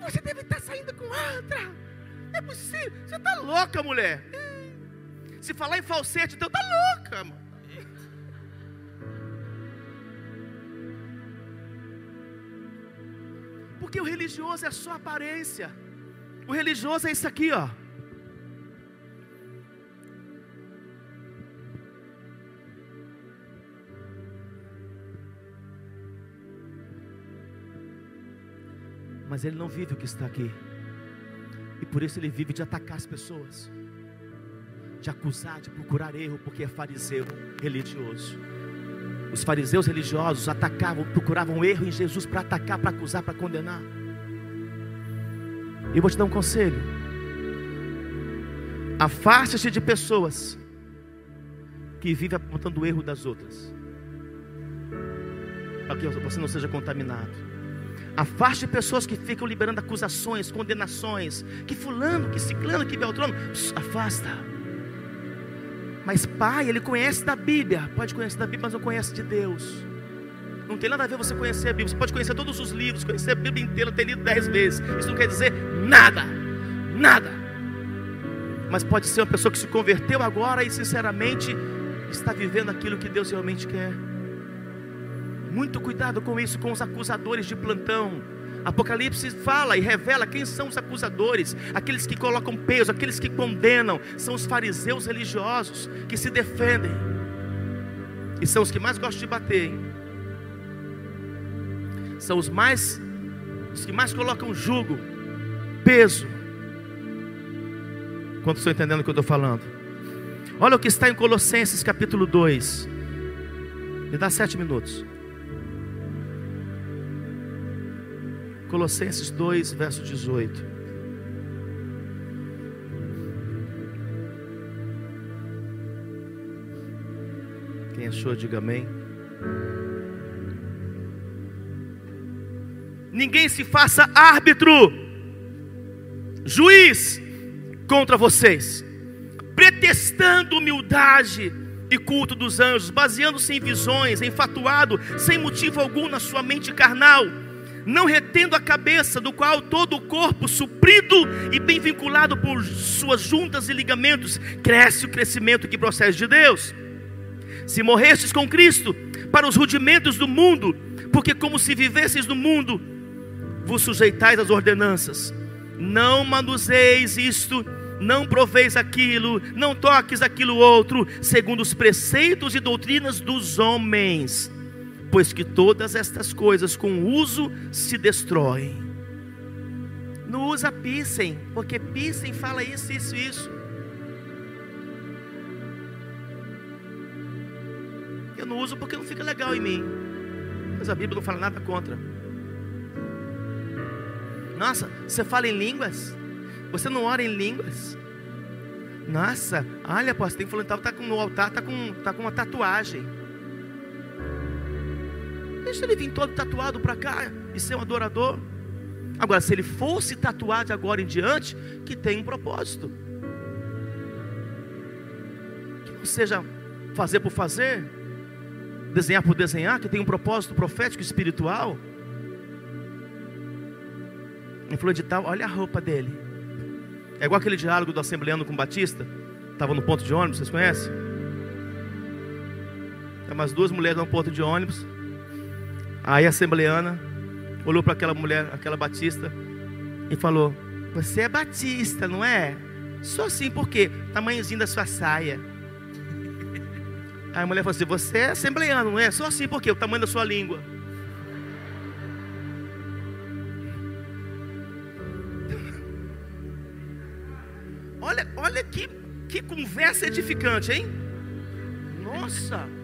Você deve estar tá saindo com outra. É possível. Você está louca, mulher. Se falar em falsete, então está louca, mano. Porque o religioso é só aparência. O religioso é isso aqui, ó. mas ele não vive o que está aqui. E por isso ele vive de atacar as pessoas, de acusar, de procurar erro, porque é fariseu religioso. Os fariseus religiosos atacavam, procuravam erro em Jesus para atacar, para acusar, para condenar. Eu vou te dar um conselho. Afaste-se de pessoas que vivem apontando o erro das outras. Para que você não seja contaminado. Afaste pessoas que ficam liberando acusações, condenações. Que fulano, que ciclano, que beltrano. Afasta. Mas pai, ele conhece da Bíblia. Pode conhecer da Bíblia, mas não conhece de Deus. Não tem nada a ver você conhecer a Bíblia. Você pode conhecer todos os livros, conhecer a Bíblia inteira, ter lido dez vezes. Isso não quer dizer nada. Nada. Mas pode ser uma pessoa que se converteu agora e sinceramente está vivendo aquilo que Deus realmente quer. Muito cuidado com isso, com os acusadores de plantão. Apocalipse fala e revela quem são os acusadores, aqueles que colocam peso, aqueles que condenam, são os fariseus religiosos que se defendem, e são os que mais gostam de bater, hein? são os mais, os que mais colocam jugo, peso. Quantos estão entendendo o que eu estou falando? Olha o que está em Colossenses capítulo 2, me dá sete minutos. Colossenses 2, verso 18. Quem achou, diga amém. Ninguém se faça árbitro, juiz contra vocês, pretextando humildade e culto dos anjos, baseando-se em visões, enfatuado, sem motivo algum na sua mente carnal não retendo a cabeça, do qual todo o corpo, suprido e bem vinculado por suas juntas e ligamentos, cresce o crescimento que procede de Deus. Se morrestes com Cristo para os rudimentos do mundo, porque como se vivesseis no mundo, vos sujeitais às ordenanças, não manuseis isto, não proveis aquilo, não toques aquilo outro, segundo os preceitos e doutrinas dos homens pois que todas estas coisas com uso se destroem. Não usa pisem, porque pisem fala isso, isso, isso. Eu não uso porque não fica legal em mim. Mas a Bíblia não fala nada contra. Nossa, você fala em línguas? Você não ora em línguas? Nossa, olha, pastor, tem falando, tá com no altar, tá com, tá com uma tatuagem. Deixa ele vir todo tatuado para cá e ser um adorador. Agora, se ele fosse tatuado de agora em diante, que tem um propósito. Que não seja fazer por fazer, desenhar por desenhar, que tem um propósito profético espiritual. Em fulano de tal, olha a roupa dele. É igual aquele diálogo do assembleano com Batista. Estava no ponto de ônibus, vocês conhecem? Tem umas duas mulheres no ponto de ônibus. Aí a assembleana olhou para aquela mulher, aquela Batista, e falou: Você é Batista, não é? Só assim, por quê? Tamanhozinho da sua saia. Aí a mulher falou assim: Você é assembleano, não é? Só assim, por quê? O tamanho da sua língua. Olha, olha que, que conversa edificante, hein? Nossa!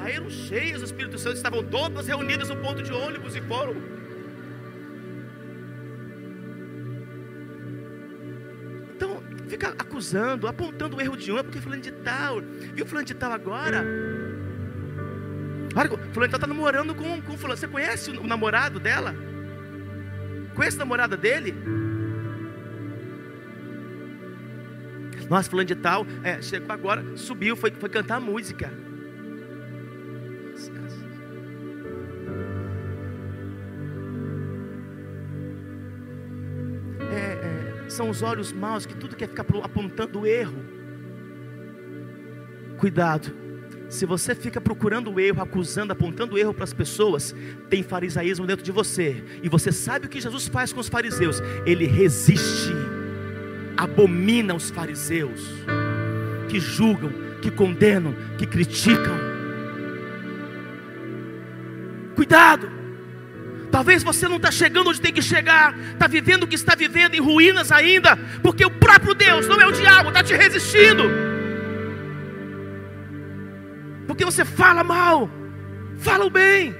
Saíram cheias, o Espírito Santo estavam todas reunidas no ponto de ônibus e foram. Então, fica acusando, apontando o erro de um, é porque fulano de tal, viu fulano de tal agora? Olha, fulano de tal está namorando com, com fulano. Você conhece o namorado dela? Conhece a namorada dele? Nossa, fulano de tal, é, chegou agora, subiu, foi, foi cantar música. São os olhos maus que tudo quer ficar apontando o erro. Cuidado. Se você fica procurando o erro, acusando, apontando o erro para as pessoas, tem farisaísmo dentro de você. E você sabe o que Jesus faz com os fariseus? Ele resiste abomina os fariseus, que julgam, que condenam, que criticam. Cuidado! Talvez você não está chegando onde tem que chegar, está vivendo o que está vivendo em ruínas ainda, porque o próprio Deus, não é o diabo, está te resistindo. Porque você fala mal, fala o bem.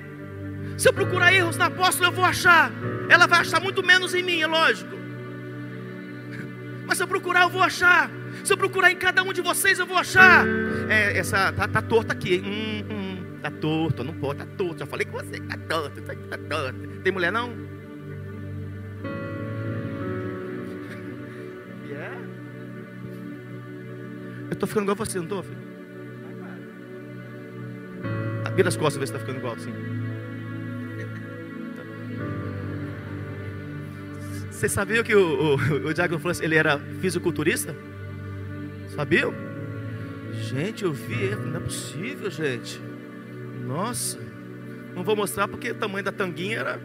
Se eu procurar erros na apóstola, eu vou achar. Ela vai achar muito menos em mim, é lógico. Mas se eu procurar, eu vou achar. Se eu procurar em cada um de vocês, eu vou achar. É, essa tá, tá torta aqui. Hum, hum, tá torto, não pode, tá torto. Já falei com você, tá torto, tá, tá torto. Tem mulher não? Yeah. [LAUGHS] Eu tô ficando igual você, não tô, filho? Vira as costas, ver se tá ficando igual assim. [LAUGHS] Você sabia que o, o, o Diácono ele era fisiculturista? Sabiam? Gente, eu vi, não é possível, gente. Nossa, não vou mostrar porque o tamanho da tanguinha era.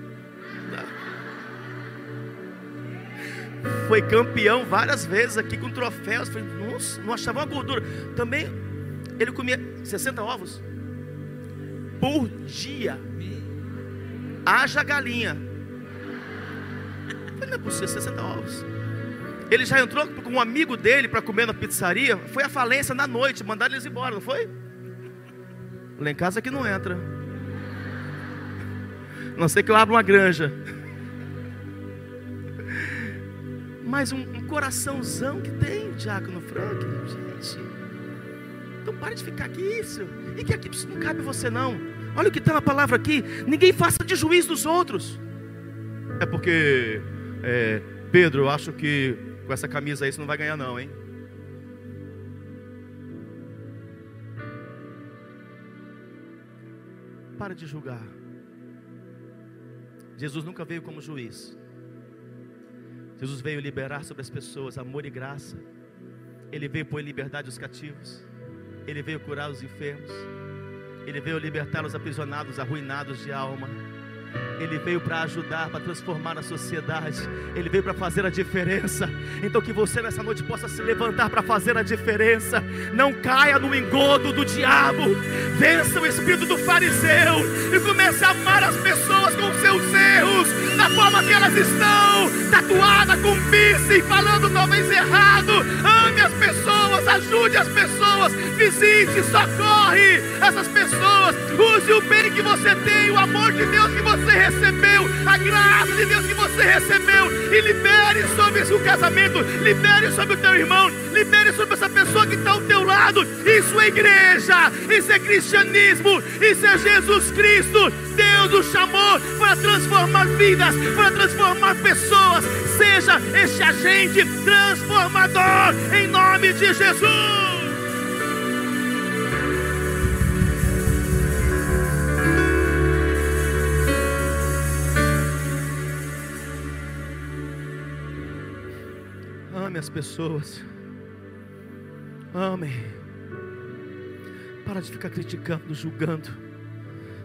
Foi campeão várias vezes aqui com troféus. Falei, nossa, não achava uma gordura. Também ele comia 60 ovos por dia. Haja galinha falei, não é possível, 60 ovos. Ele já entrou com um amigo dele para comer na pizzaria. Foi a falência na noite, mandaram eles embora, não foi? Lá em casa que não entra. Não sei que eu abro uma granja. Mas um, um coraçãozão que tem o Diácono Frank, gente. Então pare de ficar aqui isso. E que aqui não cabe você não. Olha o que está na palavra aqui. Ninguém faça de juiz dos outros. É porque é, Pedro, eu acho que com essa camisa aí você não vai ganhar, não, hein? Para de julgar. Jesus nunca veio como juiz. Jesus veio liberar sobre as pessoas amor e graça. Ele veio pôr em liberdade os cativos. Ele veio curar os enfermos. Ele veio libertar os aprisionados, arruinados de alma. Ele veio para ajudar, para transformar a sociedade. Ele veio para fazer a diferença. Então que você nessa noite possa se levantar para fazer a diferença. Não caia no engodo do diabo. Vença o espírito do fariseu e comece a amar as pessoas com seus erros, da forma que elas estão, tatuada com piercing, falando talvez errado. Ame as pessoas, ajude as pessoas, visite, socorre essas pessoas. Use o bem que você tem, o amor de Deus que você recebe recebeu, a graça de Deus que você recebeu, e libere sobre o casamento, libere sobre o teu irmão, libere sobre essa pessoa que está ao teu lado. Isso é igreja, isso é cristianismo, isso é Jesus Cristo. Deus o chamou para transformar vidas, para transformar pessoas. Seja este agente transformador em nome de Jesus. Jesus! Ame as pessoas. Amem. Para de ficar criticando, julgando.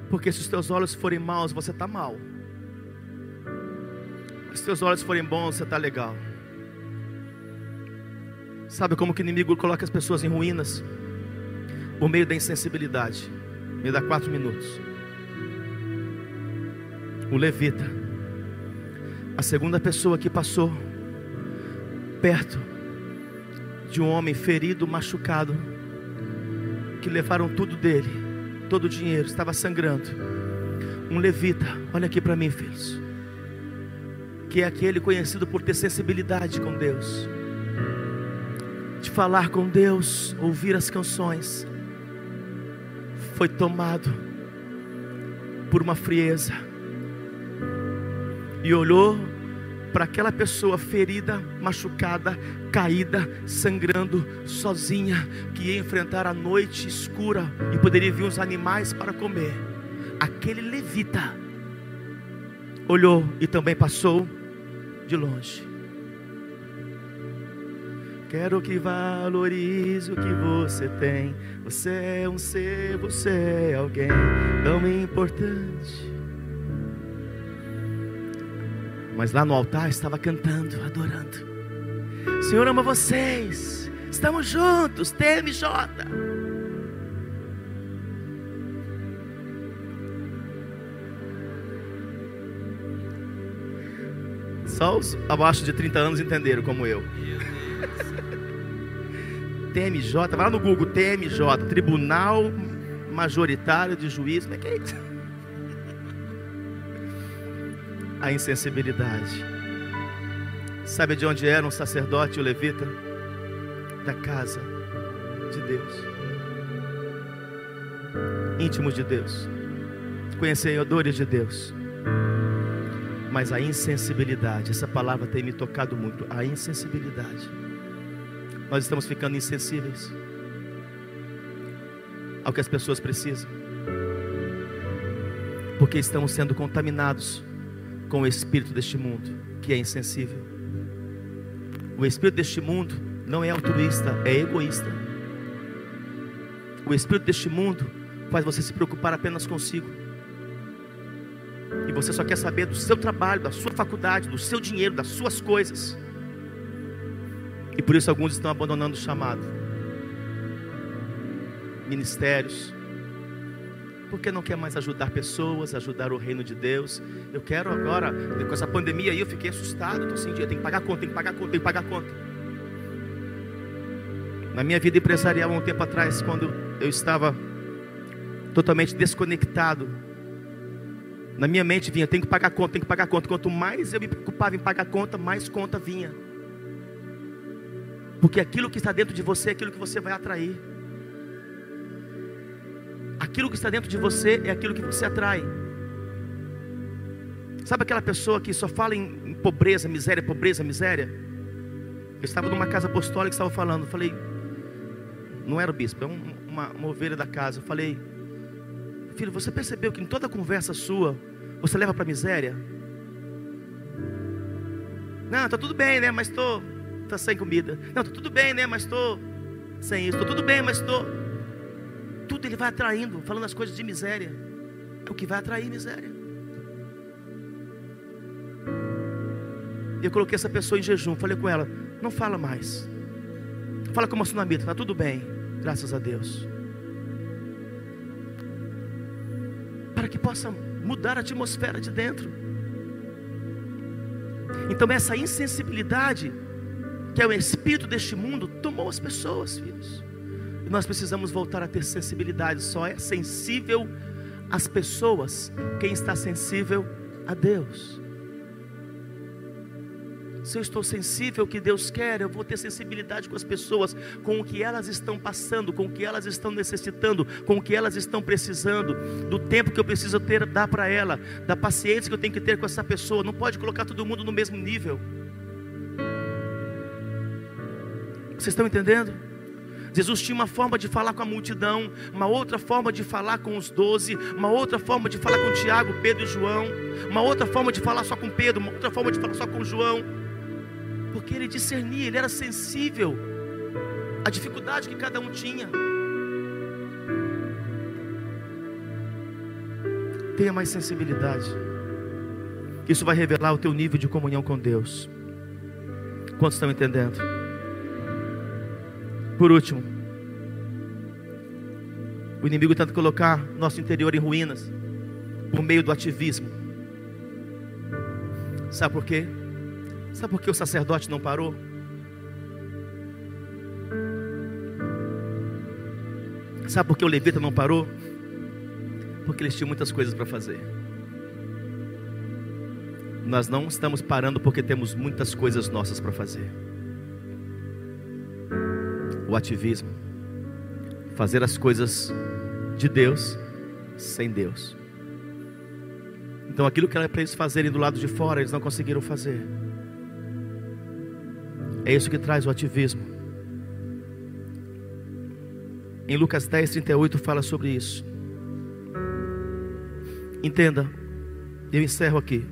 Porque se os teus olhos forem maus, você está mal. Se os teus olhos forem bons, você está legal. Sabe como que o inimigo coloca as pessoas em ruínas? Por meio da insensibilidade. Me dá quatro minutos. O levita, a segunda pessoa que passou perto de um homem ferido, machucado, que levaram tudo dele, todo o dinheiro, estava sangrando. Um levita, olha aqui para mim, filhos, que é aquele conhecido por ter sensibilidade com Deus de falar com Deus, ouvir as canções, foi tomado por uma frieza e olhou para aquela pessoa ferida, machucada, caída, sangrando, sozinha, que ia enfrentar a noite escura e poderia vir os animais para comer. Aquele levita olhou e também passou de longe. Quero que valorize o que você tem. Você é um ser, você é alguém tão importante. Mas lá no altar estava cantando, adorando. Senhor ama vocês. Estamos juntos, TMJ. Só os abaixo de 30 anos entenderam como eu. TMJ, vai lá no Google, TMJ, Tribunal Majoritário de Juízo, como é que é isso? [LAUGHS] A insensibilidade. Sabe de onde era um sacerdote e o levita? Da casa de Deus. Íntimos de Deus. Conhecedores de Deus. Mas a insensibilidade, essa palavra tem me tocado muito. A insensibilidade nós estamos ficando insensíveis ao que as pessoas precisam, porque estamos sendo contaminados com o espírito deste mundo, que é insensível. O espírito deste mundo não é altruísta, é egoísta. O espírito deste mundo faz você se preocupar apenas consigo. E você só quer saber do seu trabalho, da sua faculdade, do seu dinheiro, das suas coisas. E por isso alguns estão abandonando o chamado. Ministérios. Porque não quer mais ajudar pessoas, ajudar o reino de Deus. Eu quero agora, com essa pandemia aí, eu fiquei assustado, estou sem dinheiro, tem que pagar conta, tem que pagar conta, tem que pagar conta. Na minha vida empresarial, há um tempo atrás, quando eu estava totalmente desconectado, na minha mente vinha, tem que pagar conta, tem que pagar conta. Quanto mais eu me preocupava em pagar conta, mais conta vinha. Porque aquilo que está dentro de você é aquilo que você vai atrair. Aquilo que está dentro de você é aquilo que você atrai. Sabe aquela pessoa que só fala em, pobreza, miséria, pobreza, miséria? Eu estava numa casa apostólica e estava falando. Eu falei, não era o bispo, é uma, uma ovelha da casa. Eu falei, filho, você percebeu que em toda conversa sua você leva para a miséria? Não, está tudo bem, né? Mas estou está sem comida. Não, está tudo bem, né? Mas estou sem isso. Estou tudo bem, mas estou. Tudo ele vai atraindo, falando as coisas de miséria. É o que vai atrair miséria. Eu coloquei essa pessoa em jejum. Falei com ela: não fala mais. Fala como a sunamita, está tudo bem, graças a Deus. Para que possa mudar a atmosfera de dentro. Então, essa insensibilidade que é o espírito deste mundo, tomou as pessoas, filhos. E nós precisamos voltar a ter sensibilidade. Só é sensível às pessoas quem está sensível a Deus. Se eu estou sensível ao que Deus quer, eu vou ter sensibilidade com as pessoas, com o que elas estão passando, com o que elas estão necessitando, com o que elas estão precisando, do tempo que eu preciso ter, dar para ela, da paciência que eu tenho que ter com essa pessoa. Não pode colocar todo mundo no mesmo nível. Vocês estão entendendo? Jesus tinha uma forma de falar com a multidão, uma outra forma de falar com os doze, uma outra forma de falar com Tiago, Pedro e João, uma outra forma de falar só com Pedro, uma outra forma de falar só com João. Porque ele discernia, ele era sensível à dificuldade que cada um tinha. Tenha mais sensibilidade. Isso vai revelar o teu nível de comunhão com Deus. Quantos estão entendendo? Por último, o inimigo tenta colocar nosso interior em ruínas por meio do ativismo. Sabe por quê? Sabe por que o sacerdote não parou? Sabe por que o levita não parou? Porque eles tinham muitas coisas para fazer. Nós não estamos parando porque temos muitas coisas nossas para fazer. O ativismo, fazer as coisas de Deus sem Deus. Então aquilo que era para eles fazerem do lado de fora, eles não conseguiram fazer. É isso que traz o ativismo. Em Lucas 10, 38 fala sobre isso. Entenda, eu encerro aqui.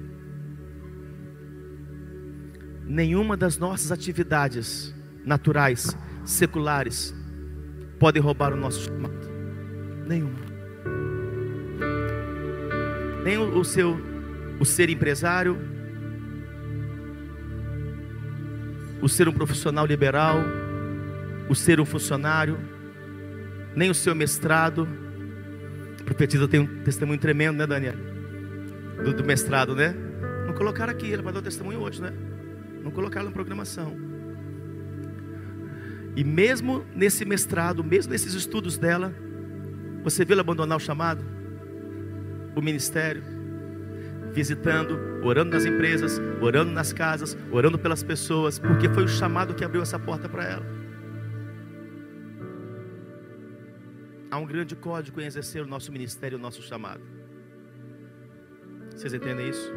Nenhuma das nossas atividades naturais, seculares, pode roubar o nosso chamado. Nenhuma. Nem o, seu o ser empresário, o ser um profissional liberal, o ser um funcionário, nem o seu mestrado. A profetisa tem um testemunho tremendo, né, Daniel? Do, do mestrado, né? Não colocaram aqui, ele vai dar o testemunho hoje, né? Não colocaram na programação. E mesmo nesse mestrado, mesmo nesses estudos dela, você viu ela abandonar o chamado, o ministério, visitando, orando nas empresas, orando nas casas, orando pelas pessoas, porque foi o chamado que abriu essa porta para ela. Há um grande código em exercer o nosso ministério, o nosso chamado. Vocês entendem isso?